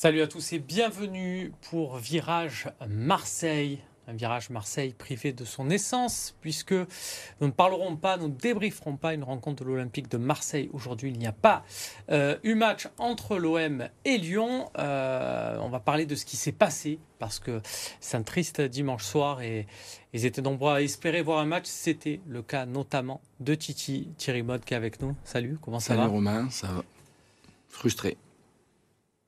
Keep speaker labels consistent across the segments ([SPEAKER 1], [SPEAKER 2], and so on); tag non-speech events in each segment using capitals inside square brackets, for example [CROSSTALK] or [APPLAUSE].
[SPEAKER 1] Salut à tous et bienvenue pour Virage Marseille. Un virage Marseille privé de son essence, puisque nous ne parlerons pas, nous ne débrieferons pas une rencontre de l'Olympique de Marseille. Aujourd'hui, il n'y a pas euh, eu match entre l'OM et Lyon. Euh, on va parler de ce qui s'est passé, parce que c'est un triste dimanche soir et ils étaient nombreux à espérer voir un match. C'était le cas notamment de Titi, Thierry Mode qui est avec nous. Salut, comment ça
[SPEAKER 2] Salut
[SPEAKER 1] va?
[SPEAKER 2] Romain, ça va. Frustré.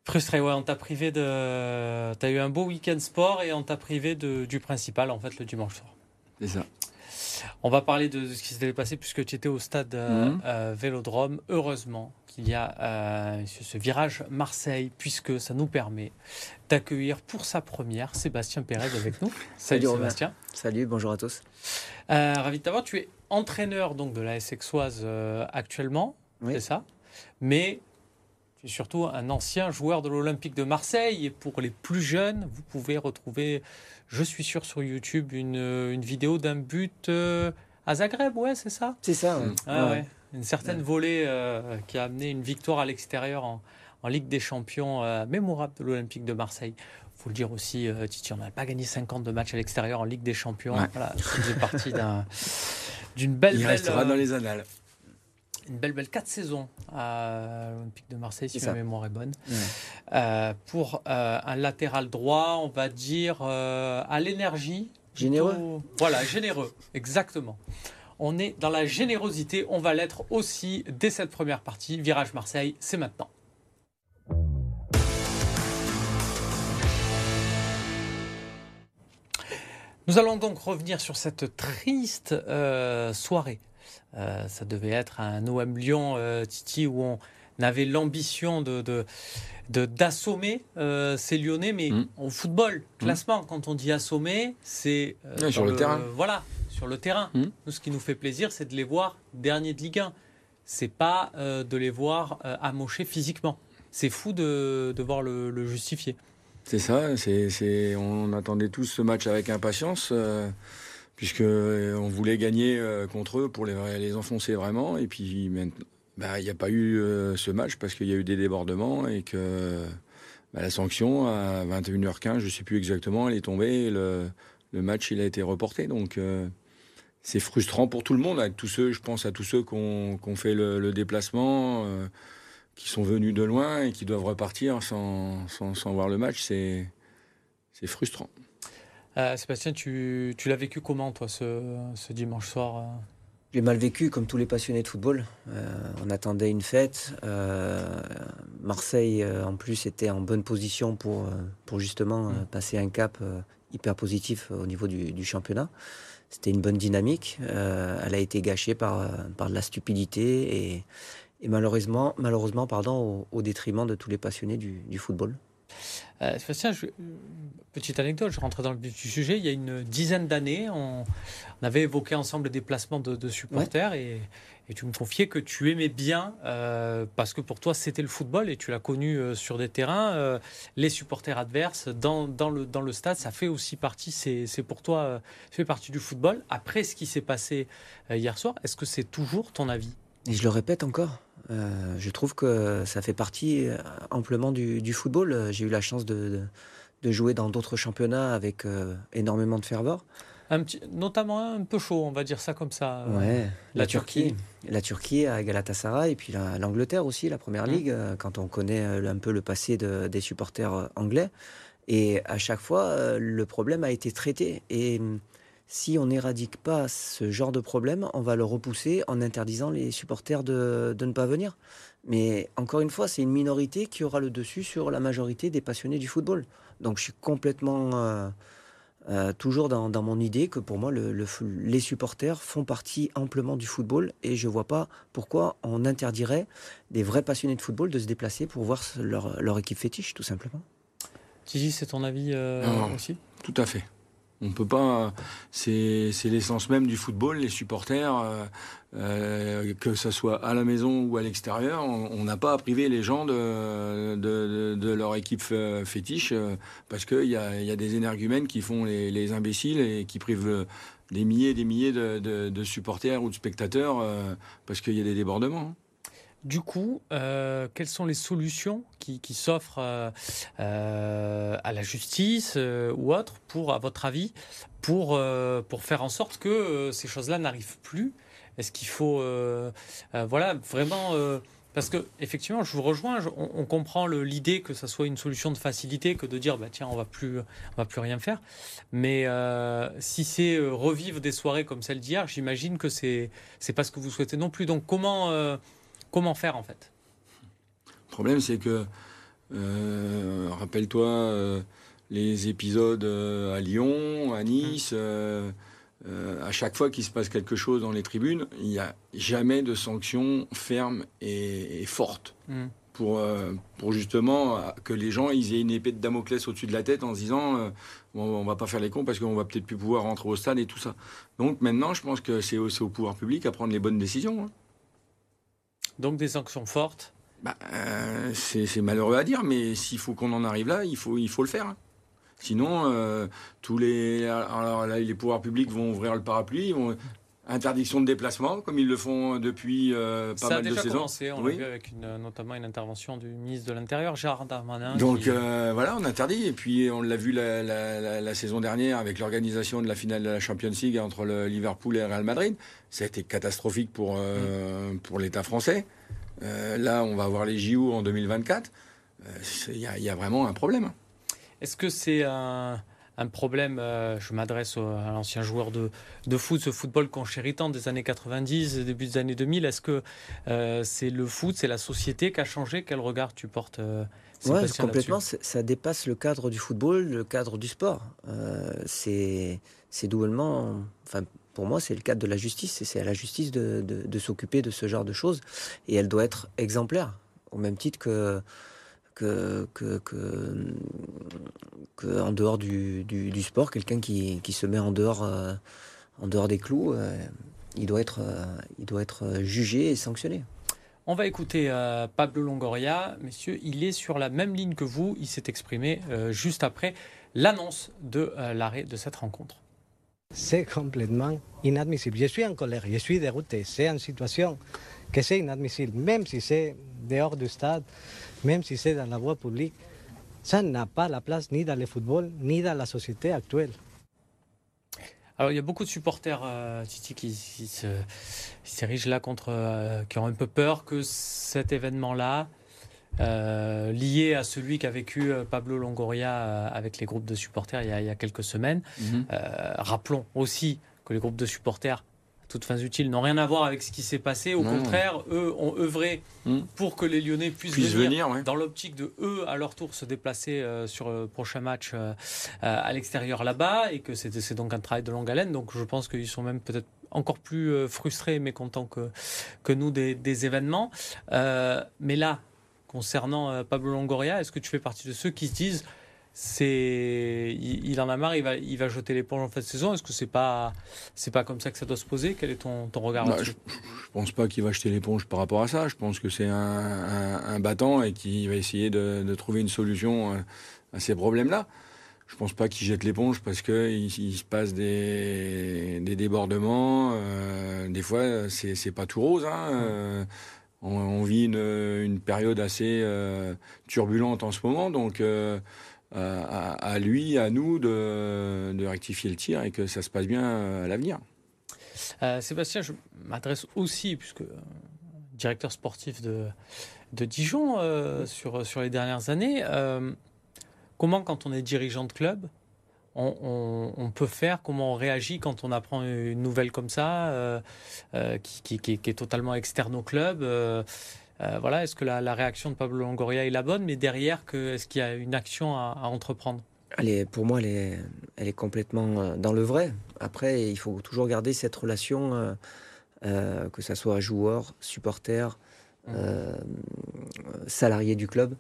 [SPEAKER 1] Frustré, ouais, on t'a privé de. T'as eu un beau week-end sport et on t'a privé de, du principal, en fait, le dimanche soir.
[SPEAKER 2] C'est ça.
[SPEAKER 1] On va parler de, ce qui s'était passé puisque tu étais au stade euh,
[SPEAKER 2] Mhm.
[SPEAKER 1] euh, Vélodrome. Heureusement qu'il y a euh, ce, virage Marseille, puisque ça nous permet d'accueillir pour sa première Sébastien Pérez avec nous. [LAUGHS] Salut,
[SPEAKER 3] Salut, Romain.
[SPEAKER 1] Sébastien.
[SPEAKER 3] Salut, bonjour à tous.
[SPEAKER 1] Ravi de t'avoir. Tu es entraîneur donc de la SXoise euh, actuellement,
[SPEAKER 3] Oui.
[SPEAKER 1] c'est ça? Mais tu es surtout un ancien joueur de l'Olympique de Marseille. Et pour les plus jeunes, vous pouvez retrouver, je suis sûr, sur YouTube, une, une vidéo d'un but euh, à Zagreb, ouais, c'est ça?
[SPEAKER 3] C'est ça. ouais.
[SPEAKER 1] Ah
[SPEAKER 3] Ouais.
[SPEAKER 1] ouais. Une certaine volée euh, qui a amené une victoire à l'extérieur en, en Ligue des Champions euh, mémorable de l'Olympique de Marseille. faut le dire aussi, euh, Titi, on n'a pas gagné 50 de matchs à l'extérieur en Ligue des Champions.
[SPEAKER 2] Ouais.
[SPEAKER 1] Voilà, ça faisait partie d'un- d'une belle,
[SPEAKER 2] Il
[SPEAKER 1] belle,
[SPEAKER 2] restera
[SPEAKER 1] euh,
[SPEAKER 2] dans les annales.
[SPEAKER 1] Une belle, belle 4 saisons à l'Olympique de Marseille, si ma mémoire est bonne.
[SPEAKER 3] Ouais.
[SPEAKER 1] Euh, pour euh, un latéral droit, on va dire euh, à l'énergie.
[SPEAKER 3] Généreux.
[SPEAKER 1] plutôt- Voilà, généreux, exactement. On est dans la générosité, on va l'être aussi dès cette première partie. Virage Marseille, c'est maintenant. Nous allons donc revenir sur cette triste euh, soirée. Euh, ça devait être un OM Lyon, euh, Titi, où on avait l'ambition de, d'assommer euh, ces Lyonnais, mais
[SPEAKER 2] Mm.
[SPEAKER 1] au football, classement, quand on dit assommer, c'est
[SPEAKER 2] sur le terrain.
[SPEAKER 1] Voilà, sur le terrain.
[SPEAKER 2] Mm.
[SPEAKER 1] Nous, ce qui nous fait plaisir, c'est de les voir derniers de Ligue 1. C'est pas de les voir amochés physiquement. C'est fou de, de voir le, le justifier.
[SPEAKER 2] C'est ça, c'est, on attendait tous ce match avec impatience, puisque euh, on voulait gagner euh, contre eux pour les, enfoncer vraiment. Et puis maintenant, bah, il n'y a pas eu euh, ce match parce qu'il y a eu des débordements et que bah, la sanction à 21h15, je ne sais plus exactement, elle est tombée. Et le, match il a été reporté. Donc c'est frustrant pour tout le monde, tous ceux, je pense à tous ceux qui ont, fait le, déplacement. qui sont venus de loin et qui doivent repartir sans, sans, sans voir le match, c'est frustrant.
[SPEAKER 1] Euh, Sébastien, tu, tu l'as vécu comment, toi, ce, ce dimanche soir euh?
[SPEAKER 3] J'ai mal vécu, comme tous les passionnés de football. Euh, on attendait une fête. Euh, Marseille, en plus, était en bonne position pour, pour justement euh, passer un cap hyper positif au niveau du, du championnat. C'était une bonne dynamique. Elle a été gâchée par, par de la stupidité et, et malheureusement, malheureusement pardon, au, au détriment de tous les passionnés du, du football.
[SPEAKER 1] Euh, je- petite anecdote, je rentrais dans le vif du sujet. Il y a une dizaine d'années, on, on avait évoqué ensemble le déplacement de, de supporters et, et tu me confiais que tu aimais bien, euh, parce que pour toi c'était le football et tu l'as connu euh, sur des terrains, euh, les supporters adverses dans, dans, le, dans le stade, ça fait aussi partie, c'est c'est pour toi, ça fait partie du football. Après ce qui s'est passé hier soir, est-ce que c'est toujours ton avis?
[SPEAKER 3] Et je le répète encore, euh, je trouve que ça fait partie euh, amplement du, du football. Euh, J'ai eu la chance de, de, de jouer dans d'autres championnats avec euh, énormément de ferveur.
[SPEAKER 1] un petit, Notamment un peu chaud, on va dire ça comme ça. euh,
[SPEAKER 3] Ouais,
[SPEAKER 1] la
[SPEAKER 3] la, Turquie. La Turquie à Galatasaray et puis la- l'Angleterre aussi, la Première. Ligue, quand on connaît un peu le passé de- des supporters anglais. Et à chaque fois, le problème a été traité. Et si on n'éradique pas ce genre de problème, on va le repousser en interdisant les supporters de, de ne pas venir. Mais encore une fois, c'est une minorité qui aura le dessus sur la majorité des passionnés du football. Donc je suis complètement euh, euh, toujours dans, dans mon idée que pour moi, le- le f- les supporters font partie amplement du football et je vois pas pourquoi on interdirait des vrais passionnés de football de se déplacer pour voir leur, leur équipe fétiche, tout simplement.
[SPEAKER 1] Gigi, c'est ton avis euh,
[SPEAKER 2] Non.
[SPEAKER 1] aussi?
[SPEAKER 2] Tout à fait. On peut pas. C'est, l'essence même du football, les supporters, euh, euh, que ce soit à la maison ou à l'extérieur. On n'a pas à priver les gens de, leur équipe euh, fétiche parce qu'il y a, y a des énergumènes qui font les, les imbéciles et qui privent des milliers et des milliers de, supporters ou de spectateurs parce qu'il y a des débordements.
[SPEAKER 1] Du coup, euh, quelles sont les solutions qui, s'offrent euh, euh, à la justice ou autre, pour, à votre avis, pour, pour faire en sorte que ces choses-là n'arrivent plus? Est-ce qu'il faut, voilà, vraiment parce que effectivement, je vous rejoins. on, comprend l'idée que ça soit une solution de facilité que de dire bah tiens on va plus on va plus rien faire. Mais si c'est revivre des soirées comme celle d'hier, j'imagine que c'est c'est pas ce que vous souhaitez non plus. Donc comment Comment faire en fait
[SPEAKER 2] Le problème, c'est que, euh, rappelle-toi euh, les épisodes euh, à Lyon, à Nice. à chaque fois qu'il se passe quelque chose dans les tribunes, il n'y a jamais de sanction ferme et, forte hmm. pour, pour justement que les gens ils aient une épée de Damoclès au-dessus de la tête en se disant on, ne va pas faire les cons parce qu'on va peut-être plus pouvoir rentrer au stade et tout ça. Donc maintenant, je pense que c'est au, au, pouvoir public à prendre les bonnes décisions. Hein.
[SPEAKER 1] Donc des sanctions fortes
[SPEAKER 2] bah, euh, C'est malheureux à dire, mais s'il faut qu'on en arrive là, il faut, le faire. Sinon, euh, tous les, alors les pouvoirs publics vont ouvrir le parapluie, interdiction de déplacement, comme ils le font depuis euh, pas mal de saisons. Ça a déjà
[SPEAKER 1] commencé, on l'a vu avec notamment une intervention du ministre de l'Intérieur, Gérard Darmanin.
[SPEAKER 2] Donc voilà, on interdit, et puis on l'a vu la, saison dernière avec l'organisation de la finale de la Champions League entre le Liverpool et le Real Madrid. Ça a été catastrophique pour, mm. pour l'État français. Euh, là, on va avoir les JO en 2024. Il y, y, a vraiment un problème.
[SPEAKER 1] Est-ce que c'est un, un, problème euh, Je m'adresse à l'ancien joueur de, de, foot, ce football conchéritant des années 90, début des années 2000. Est-ce que euh, c'est le foot, c'est la société qui a changé? Quel regard tu portes
[SPEAKER 3] Oui, complètement. Ça dépasse le cadre du football, le cadre du sport. c'est doublement, enfin, pour moi, c'est le cadre de la justice. C'est à la justice de, s'occuper de ce genre de choses. Et elle doit être exemplaire, au même titre que, que, en dehors du, sport, quelqu'un qui, se met en dehors, euh, en dehors des clous, euh, il, doit être, euh, il doit être jugé et sanctionné.
[SPEAKER 1] On va écouter Pablo Longoria. Messieurs, il est sur la même ligne que vous. Il s'est exprimé juste après l'annonce de l'arrêt de cette rencontre.
[SPEAKER 4] C'est complètement inadmissible. Je suis en colère, je suis dérouté. C'est une situation que c'est inadmissible, même si c'est dehors du stade, même si c'est dans la voie publique. Ça n'a pas la place ni dans le football, ni dans la société actuelle.
[SPEAKER 1] Alors, il y a beaucoup de supporters, euh, Titi, qui, s'érigent là contre, euh, qui ont un peu peur que cet événement-là euh, lié à celui qu'a vécu Pablo Longoria avec les groupes de supporters il y a, quelques semaines. Mhm. rappelons aussi que les groupes de supporters, toutes fins utiles, n'ont rien à voir avec ce qui s'est passé. Au contraire, eux ont œuvré mhm. pour que les Lyonnais puissent, venir, dans l'optique de eux, à leur tour, se déplacer sur le prochain match à l'extérieur là-bas, et que c'est donc un travail de longue haleine. Donc je pense qu'ils sont même peut-être encore plus frustrés et mécontents que, que nous des, des événements. mais là, concernant euh, Pablo Longoria. Est-ce que tu fais partie de ceux qui se disent c'est il, en a marre, il va, il va jeter l'éponge en fin de saison. Est-ce que c'est pas c'est pas comme ça que ça doit se poser? Quel est ton, ton regard bah,
[SPEAKER 2] Je, ne pense pas qu'il va jeter l'éponge par rapport à ça. Je pense que c'est un, un, battant et qu'il va essayer de, de, trouver une solution euh, à ces problèmes-là. Je pense pas qu'il jette l'éponge parce que il, se passe des, des débordements. Euh, des fois, c'est, c'est pas tout rose. Hein, on, vit une, période assez euh, turbulente en ce moment, donc euh, à, lui, à nous de, rectifier le tir et que ça se passe bien euh, à l'avenir.
[SPEAKER 1] Sébastien, je m'adresse aussi, puisque directeur sportif de, de Dijon sur, sur les dernières années, comment quand on est dirigeant de club, on, peut faire, comment on réagit quand on apprend une nouvelle comme ça, euh, euh, qui, est totalement externe au club. Euh, voilà, est-ce que la, réaction de Pablo Longoria est la bonne, mais derrière, est-ce qu'il y a une action à, entreprendre?
[SPEAKER 3] Pour moi, elle est, complètement dans le vrai. Après, il faut toujours garder cette relation, que ce soit joueur, supporter, mmh. salarié du club.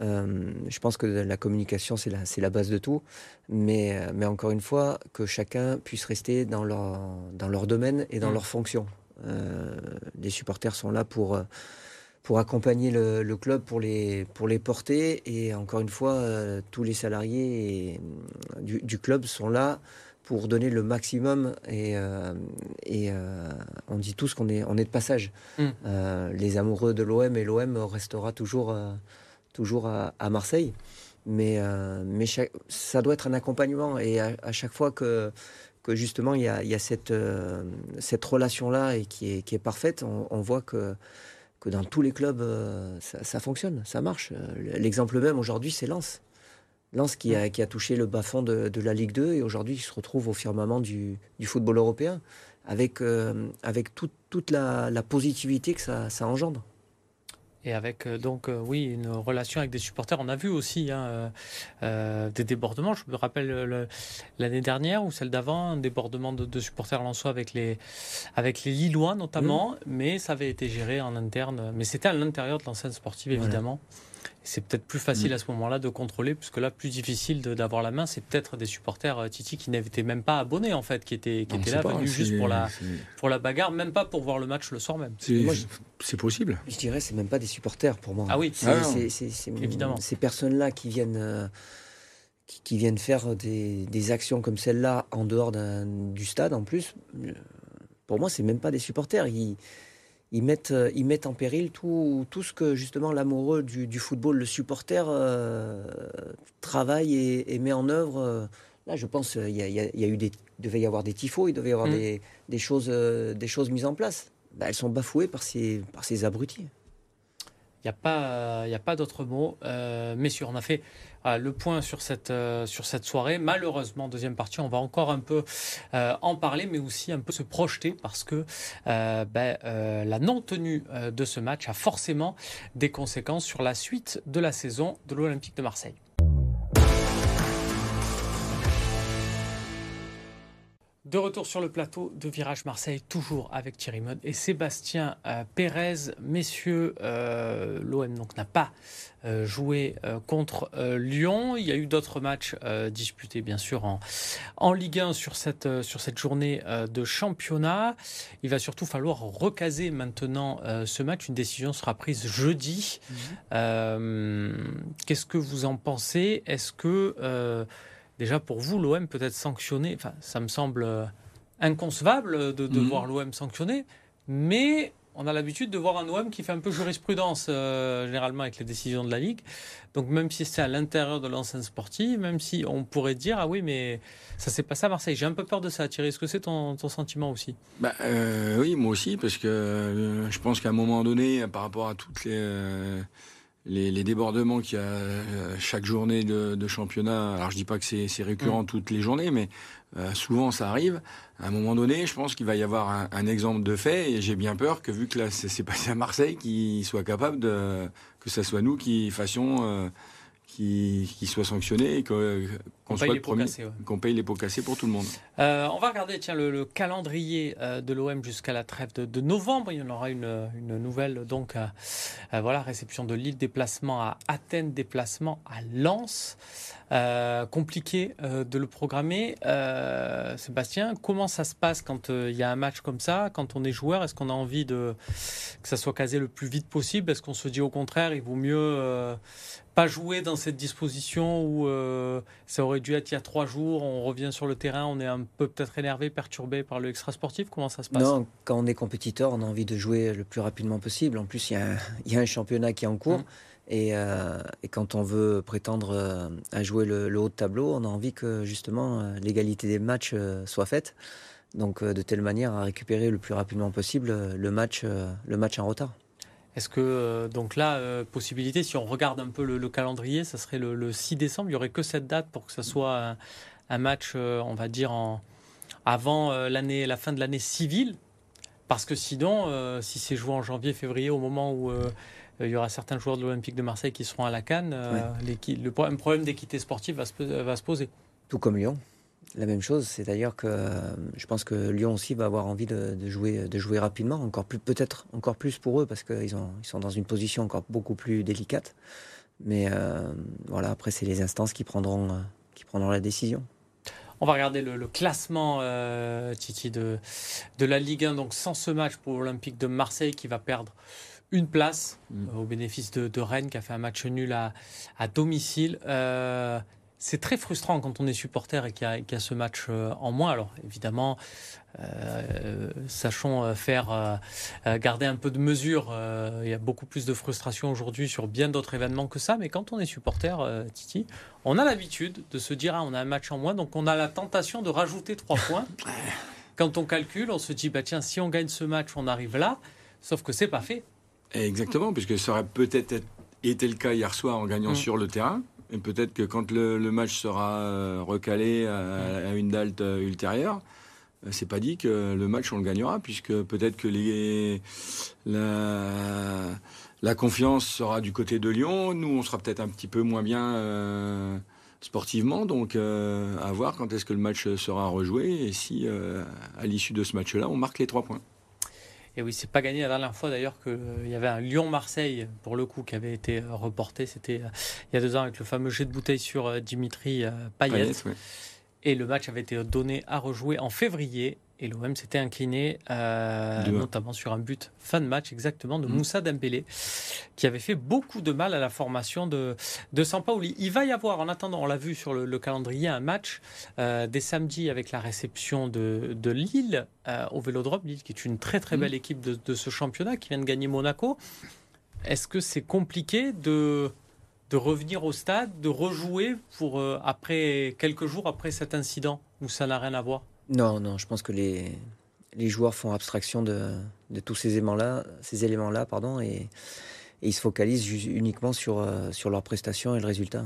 [SPEAKER 3] Euh, je pense que la communication, c'est la, la, base de tout. Mais, euh, mais encore une fois, que chacun puisse rester dans leur, dans leur domaine et dans mm. leur fonction. Euh, les supporters sont là pour, pour accompagner le, club, pour les, pour les porter. Et encore une fois, tous les salariés du, du, club sont là pour donner le maximum et, et on dit tous qu'on est, on est de passage.
[SPEAKER 1] Mm.
[SPEAKER 3] les amoureux de l'OM et l'OM restera toujours, toujours à, Marseille. Mais, mais ça doit être un accompagnement et à, chaque fois que, que justement il y a, il y a cette, cette relation-là et qui est, qui est parfaite, on, voit que, que dans tous les clubs, ça, ça, fonctionne, ça marche. L'exemple même aujourd'hui, c'est Lens. Lens qui a, touché le bas-fond de, de, la Ligue 2 et aujourd'hui il se retrouve au firmament du, football européen avec, euh, toute la, positivité que ça engendre.
[SPEAKER 1] Et avec euh, donc euh, oui une relation avec des supporters. On a vu aussi hein, des débordements. Je me rappelle l'année dernière ou celle d'avant, un débordement de, de supporters lensois avec les avec les Lillois notamment. Mais ça avait été géré en interne. Mais c'était à l'intérieur de l'enceinte sportive évidemment. C'est peut-être plus facile mm. à ce moment-là de contrôler, puisque là, plus difficile d'avoir la main, c'est peut-être des supporters euh, Titi qui n'étaient même pas abonnés, en fait, qui étaient, qui étaient là, venus juste pour la, pour la bagarre, même pas pour voir le match le soir même.
[SPEAKER 2] C'est possible.
[SPEAKER 3] Je dirais, c'est même pas des supporters pour moi.
[SPEAKER 1] Ah oui,
[SPEAKER 3] c'est ah évidemment. Ces personnes-là qui viennent. Euh, qui, viennent faire des, des actions comme celle-là en dehors du stade en plus, euh, pour moi, c'est même pas des supporters. Ils, ils mettent, euh, ils mettent en péril tout, tout ce que justement l'amoureux du, du, football, le supporter, euh, travaille et, met en œuvre. Euh, là, je pense qu'il y, y, a eu des, devait y avoir des tifos, il devait y avoir des, des, choses, des choses mises en place. Bah, elles sont bafouées par ces, par ces abrutis.
[SPEAKER 1] Il n'y a pas, il d'autre mot. messieurs, on a fait le point sur cette, euh, soirée. Malheureusement, deuxième partie, on va encore un peu euh, en parler, mais aussi un peu se projeter parce que euh, ben, la non-tenue de ce match a forcément des conséquences sur la suite de la saison de l'Olympique de Marseille. De retour sur le plateau de Virage Marseille, toujours avec Thierry Mode et Sébastien euh, Pérez. Messieurs, euh, l'OM n'a pas euh, joué contre Lyon. Il y a eu d'autres matchs disputés, bien sûr, en, en Ligue 1 sur cette, sur cette journée de championnat. Il va surtout falloir recaser maintenant ce match. Une décision sera prise jeudi. Mhm. Qu'est-ce que vous en pensez? Est-ce que déjà pour vous, l'OM peut être sanctionné. Enfin, ça me semble euh, inconcevable de, de mhm. voir l'OM sanctionné, mais on a l'habitude de voir un OM qui fait un peu jurisprudence euh, généralement avec les décisions de la Ligue. Donc même si c'est à l'intérieur de l'enceinte sportive, même si on pourrait dire ah oui mais ça s'est passé à Marseille, j'ai un peu peur de ça. Thierry, est-ce que c'est ton, sentiment aussi?
[SPEAKER 2] Bah, euh, Oui, moi aussi parce que je pense qu'à un moment donné, par rapport à toutes les les, débordements qu'il y a euh, chaque journée de, championnat. Alors je dis pas que c'est récurrent mm. toutes les journées, mais euh, souvent ça arrive. À un moment donné, je pense qu'il va y avoir un, exemple de fait, et j'ai bien peur que vu que là c'est passé à Marseille, qu'il soit capable de que ce soit nous qui fassions euh, qui, qui soit sanctionné et qu'on paye, les paye les pots cassés pour tout le monde.
[SPEAKER 1] Euh, on va regarder tiens, le, calendrier euh, de l'OM jusqu'à la trêve de, novembre. Il y en aura une, une nouvelle, donc euh, voilà, réception de Lille, déplacement à Athènes, déplacement à Lens. compliqué de le programmer. Sébastien, comment ça se passe quand il y a un match comme ça, quand on est joueur? Est-ce qu'on a envie de, que ça soit casé le plus vite possible? Est-ce qu'on se dit au contraire, il vaut mieux pas jouer dans cette disposition où euh, ça aurait dû être il y a trois jours, on revient sur le terrain, on est un peu peut-être énervé, perturbé par le extra sportif Comment ça se passe?
[SPEAKER 3] Non, quand on est compétiteur, on a envie de jouer le plus rapidement possible. En plus, il y a un, il y a un championnat qui est en cours. Mmh. Et, euh, et, quand on veut prétendre euh, à jouer le, haut de tableau, on a envie que justement l'égalité des matchs soit faite. Donc de telle manière à récupérer le plus rapidement possible le match, le match en retard.
[SPEAKER 1] Est-ce que, euh, donc là, euh, possibilité, si on regarde un peu le, calendrier, ça serait le, 6 décembre, il n'y aurait que cette date pour que ce soit un, match, euh, on va dire, en, avant l'année, la fin de l'année civile. Parce que sinon, si c'est joué en janvier, février, au moment où il y aura certains joueurs de l'Olympique de Marseille qui seront à la Cannes, le, problème d'équité sportive va se, va se poser.
[SPEAKER 3] Tout comme Lyon la même chose, c'est-à-dire que je pense que Lyon aussi va avoir envie de, jouer, de jouer rapidement, encore plus peut-être encore plus pour eux parce qu'ils ils sont dans une position encore beaucoup plus délicate. Mais euh, voilà, après c'est les instances qui prendront, euh, qui prendront la décision.
[SPEAKER 1] On va regarder le, classement, euh, Titi, de, de la Ligue 1. Donc sans ce match pour l'Olympique de Marseille qui va perdre une place mm. au bénéfice de, Rennes qui a fait un match nul à, à domicile. C'est très frustrant quand on est supporter et qu'il y, a ce match y, a ce match en moins. Alors, évidemment, euh, sachons euh, faire euh, garder un peu de mesure. il y a beaucoup plus de frustration aujourd'hui sur bien d'autres événements que ça. Mais quand on est supporter, Titi, on a l'habitude de se dire ah, on a un match en moins, donc on a la tentation de rajouter trois points. [LAUGHS] quand on calcule, on se dit bah tiens, si on gagne ce match, on arrive là. Sauf que c'est pas fait.
[SPEAKER 2] Exactement, puisque ça aurait peut-être été le cas hier soir en gagnant mm. sur le terrain. Et peut-être que quand le, match sera recalé à, une date ultérieure, euh, c'est pas dit que le match on le gagnera, puisque peut-être que la, confiance sera du côté de Lyon. Nous, on sera peut-être un petit peu moins bien euh, sportivement, donc euh, à voir quand est-ce que le match sera rejoué et si à l'issue de ce match-là, on marque les trois points.
[SPEAKER 1] Et oui, c'est pas gagné la dernière fois d'ailleurs qu'il y avait un Lyon-Marseille, pour le coup, qui avait été reporté. C'était il y a deux ans avec le fameux jet de bouteille sur Dimitri Payet. Et le match avait été donné à rejouer en février. Et l'OM s'était incliné, euh, notamment sur un but fin de match exactement de mm. Moussa Dembélé, qui avait fait beaucoup de mal à la formation de, de Sampaoli. Il va y avoir, en attendant, on l'a vu sur le, calendrier, un match euh, dès samedi avec la réception de, de Lille euh, au Vélodrome. Lille, qui est une très très mm. belle équipe de, de ce championnat, qui vient de gagner Monaco. Est-ce que c'est compliqué de de revenir au stade, de rejouer pour euh, après quelques jours après cet incident où ça n'a rien à voir?
[SPEAKER 3] Non, non, je pense que les, les joueurs font abstraction de, de tous ces éléments-là, ces éléments-là, pardon, et, ils se focalisent uniquement sur, euh, sur leurs prestations et le résultat.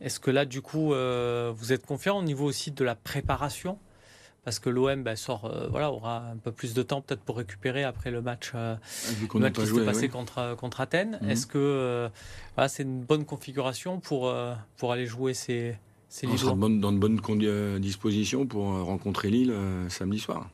[SPEAKER 1] Est-ce que là, du coup, euh, vous êtes confiant au niveau aussi de la préparation? Parce que l'OM ben, sort, euh, voilà, aura un peu plus de temps peut-être pour récupérer après le match, euh, le qui s'est passé contre, contre Athènes. Mhm. Est-ce que voilà, c'est une bonne configuration pour, pour aller jouer ces, ces
[SPEAKER 2] On sera dans de bonnes dispositions pour rencontrer Lille samedi soir.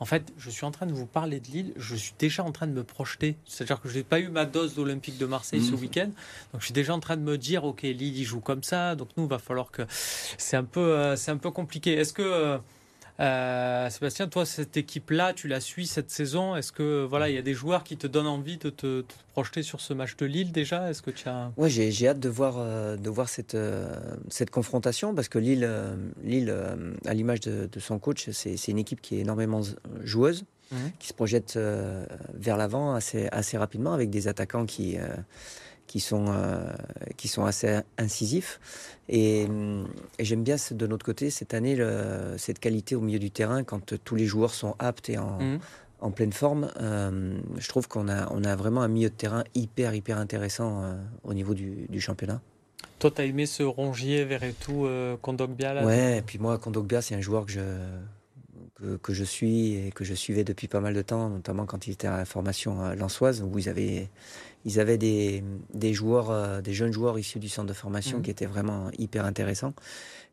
[SPEAKER 1] En fait, je suis en train de vous parler de Lille, je suis déjà en train de me projeter. C'est-à-dire que je n'ai pas eu ma dose d'Olympique de Marseille ce mhm. week-end. Donc je suis déjà en train de me dire, OK, Lille, il joue comme ça. Donc nous, il va falloir que. C'est un, peu, c'est un peu compliqué. Est-ce que. Euh, Sébastien, toi, cette équipe-là, tu la suis cette saison. Est-ce que voilà, il y a des joueurs qui te donnent envie de te, projeter sur ce match de Lille déjà? Est-ce que tu as
[SPEAKER 3] Ouais, j'ai hâte de voir euh, de voir cette euh, cette confrontation parce que Lille, Lille, à l'image de, son coach, c'est une équipe qui est énormément joueuse, mmh. qui se projette vers l'avant assez assez rapidement avec des attaquants qui qui sont, euh, qui sont assez incisifs. Et, j'aime bien de notre côté cette année cette qualité au milieu du terrain quand tous les joueurs sont aptes et en, mhm. en pleine forme. Euh, je trouve qu'on a, on a vraiment un milieu de terrain hyper, hyper intéressant euh, au niveau du, du championnat.
[SPEAKER 1] Toi, tu as aimé ce Rongier, Verretou, Kondogbia là,
[SPEAKER 3] Ouais, et puis moi, Kondogbia, c'est un joueur que je, que, que, je suis et que je suivais depuis pas mal de temps, notamment quand il était à la formation lançoise, où ils avaient ils avaient des, des joueurs, euh, des jeunes joueurs issus du centre de formation mhm. qui étaient vraiment hyper intéressants.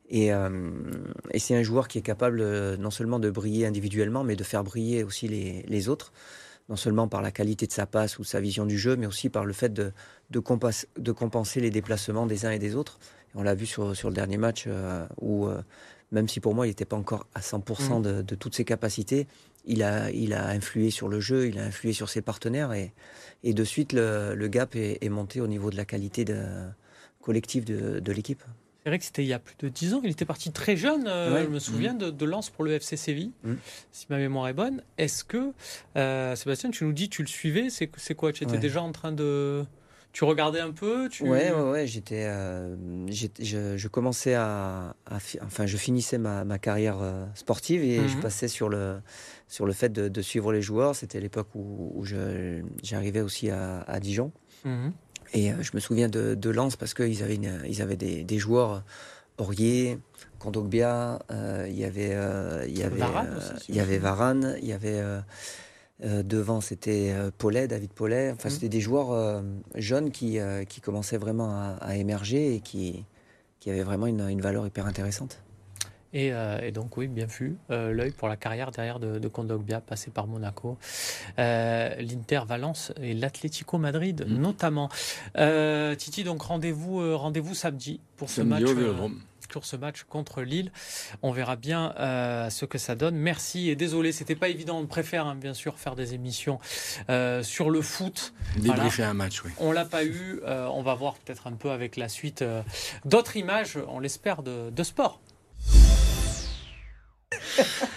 [SPEAKER 3] Et, euh, et c'est un joueur qui est capable euh, non seulement de briller individuellement, mais de faire briller aussi les, les, autres, non seulement par la qualité de sa passe ou sa vision du jeu, mais aussi par le fait de, de, de compenser les déplacements des uns et des autres. on l'a vu sur, sur, le dernier match où, même si pour moi il n'était pas encore à 100% mhm. de, de, toutes ses capacités, il a, il a influé sur le jeu, il a influé sur ses partenaires et, et de suite le, gap est, monté au niveau de la qualité de, collective de, l'équipe.
[SPEAKER 1] C'est vrai que c'était il y a plus de 10 ans. Il était parti très jeune, euh, je me souviens, mm. de, Lens pour le FC Séville, mm. si ma mémoire est bonne. Est-ce que, euh, Sébastien, tu nous dis, tu le suivais C'est quoi? Tu étais déjà en train de tu regardais un peu tu...
[SPEAKER 3] Ouais, ouais, ouais j'étais, euh, je, commençais à, enfin, je finissais ma, carrière sportive et je mhm. passais sur le, sur le fait de, suivre les joueurs. C'était l'époque où, où j'arrivais aussi à, Dijon. Mhm. Et euh, je me souviens de, de Lens parce qu'ils avaient, ils avaient des, des joueurs Aurier, Kondogbia, il y avait, il y avait, il y avait Varane, il y avait euh, devant, c'était euh, Paulet, David Paulet. Enfin, mmh. c'était des joueurs euh, jeunes qui, qui commençaient vraiment à, émerger et qui, qui avaient vraiment une, une valeur hyper intéressante.
[SPEAKER 1] Euh, et, donc, oui, bien vu, euh, l'œil pour la carrière derrière de, de Kondogbia, passé par Monaco, euh, l'Inter Valence et l'Atlético Madrid
[SPEAKER 2] Mm.
[SPEAKER 1] notamment. Euh, Titi, donc rendez-vous rendez-vous samedi pour ce match.
[SPEAKER 2] au Vélodrome.
[SPEAKER 1] pour ce match contre Lille. On verra bien euh, ce que ça donne. Merci et désolé, c'était pas évident. On préfère hein, bien sûr faire des émissions euh, sur le foot.
[SPEAKER 2] Débriefer un match, oui.
[SPEAKER 1] On l'a pas eu. Euh, on va voir peut-être un peu avec la suite d'autres images, on l'espère, de, de sport.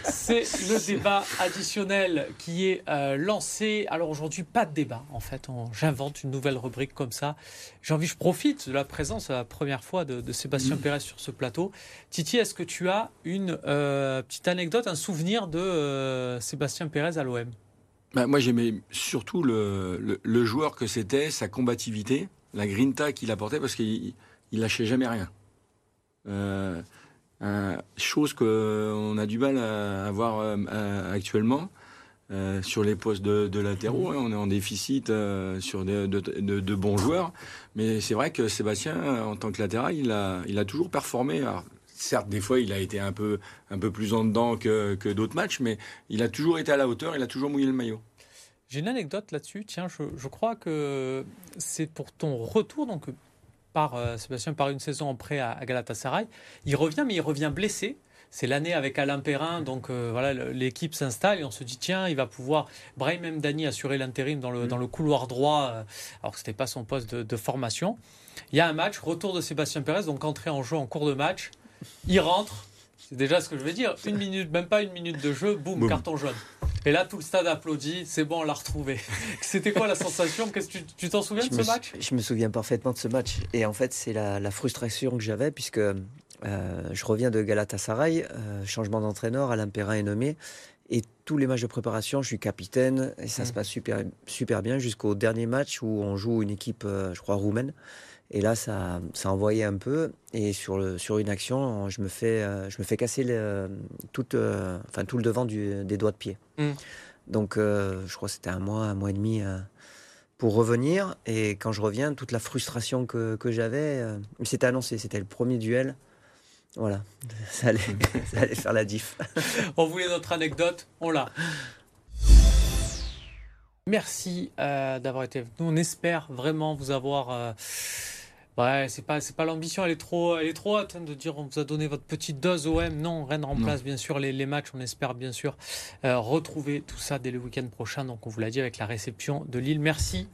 [SPEAKER 1] C'est le débat additionnel qui est euh, lancé. Alors aujourd'hui, pas de débat en fait. J'invente une nouvelle rubrique comme ça. J'ai envie, je profite de la présence la première fois de, de Sébastien
[SPEAKER 2] Mm.
[SPEAKER 1] Pérez sur ce plateau. Titi, est-ce que tu as une euh, petite anecdote, un souvenir de euh, Sébastien Pérez à l'OM
[SPEAKER 2] Bah, moi, j'aimais surtout le, le, le joueur que c'était, sa combativité, la grinta qu'il apportait, parce qu'il il lâchait jamais rien. Euh, un- chose qu'on a du mal à avoir euh, actuellement. euh, sur les postes de, latéraux, hein, on est en déficit euh, sur de, bons joueurs, mais c'est vrai que Sébastien, en tant que latéral, il a, toujours performé. Certes, des fois, il a été un peu, plus en dedans que, que d'autres matchs, mais il a toujours été à la hauteur, il a toujours mouillé le maillot.
[SPEAKER 1] J'ai une anecdote là-dessus. Tiens, je, je crois que c'est pour ton retour, donc par euh, Sébastien, par une saison en prêt à, à Galatasaray. Il revient, mais il revient blessé. C'est l'année avec Alain Perrin, donc euh, voilà, l'équipe s'installe et on se dit tiens, il va pouvoir Brahim Mdani assurer l'intérim dans le, dans le couloir droit, euh, alors que c'était pas son poste de, de formation. Il y a un match, retour de Sébastien Pérez, donc entré en jeu en cours de match. Il rentre, c'est déjà ce que je veux dire, une minute, même pas une minute de jeu, boum,
[SPEAKER 2] Boum.
[SPEAKER 1] carton jaune. Et là, tout le stade applaudit, c'est bon, on l'a retrouvé. [LAUGHS] C'était quoi la sensation? Qu'est-ce que tu t'en souviens
[SPEAKER 3] Je
[SPEAKER 1] de ce match?
[SPEAKER 3] je me souviens parfaitement de ce match. Et en fait, c'est la, la frustration que j'avais puisque euh, je reviens de Galatasaray, euh, changement d'entraîneur, Alain Perrin est nommé. Et tous les matchs de préparation, je suis capitaine et ça
[SPEAKER 1] Mm.
[SPEAKER 3] se passe super, super bien jusqu'au dernier match où on joue une équipe, euh, je crois, roumaine. Et là, ça, ça envoyait un peu. Et sur, le, sur une action, je me fais, euh, je me fais casser le, tout, euh, enfin, tout le devant du- des doigts de pied.
[SPEAKER 1] Mm.
[SPEAKER 3] Donc, euh, je crois que c'était un mois, un mois et demi pour revenir. Et quand je reviens, toute la frustration que, que j'avais, c'était annoncé, c'était le premier duel. Voilà, [LAUGHS] ça allait, [LAUGHS] ça allait faire la diff. [LAUGHS]
[SPEAKER 1] On voulait notre anecdote, on l'a. Merci euh, d'avoir été avec nous. On espère vraiment vous avoir. euh, Ouais, c'est pas c'est pas l'ambition, elle est trop elle est trop haute hein, de dire on vous a donné votre petite dose OM. Non, rien ne remplace bien sûr les, les matchs. On espère bien sûr euh, retrouver tout ça dès le week-end prochain. Donc on vous l'a dit avec la réception de Lille. Merci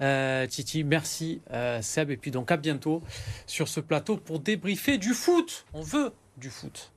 [SPEAKER 1] euh, Titi, merci euh, Seb et puis donc à bientôt sur ce plateau pour débriefer du foot. On veut du foot.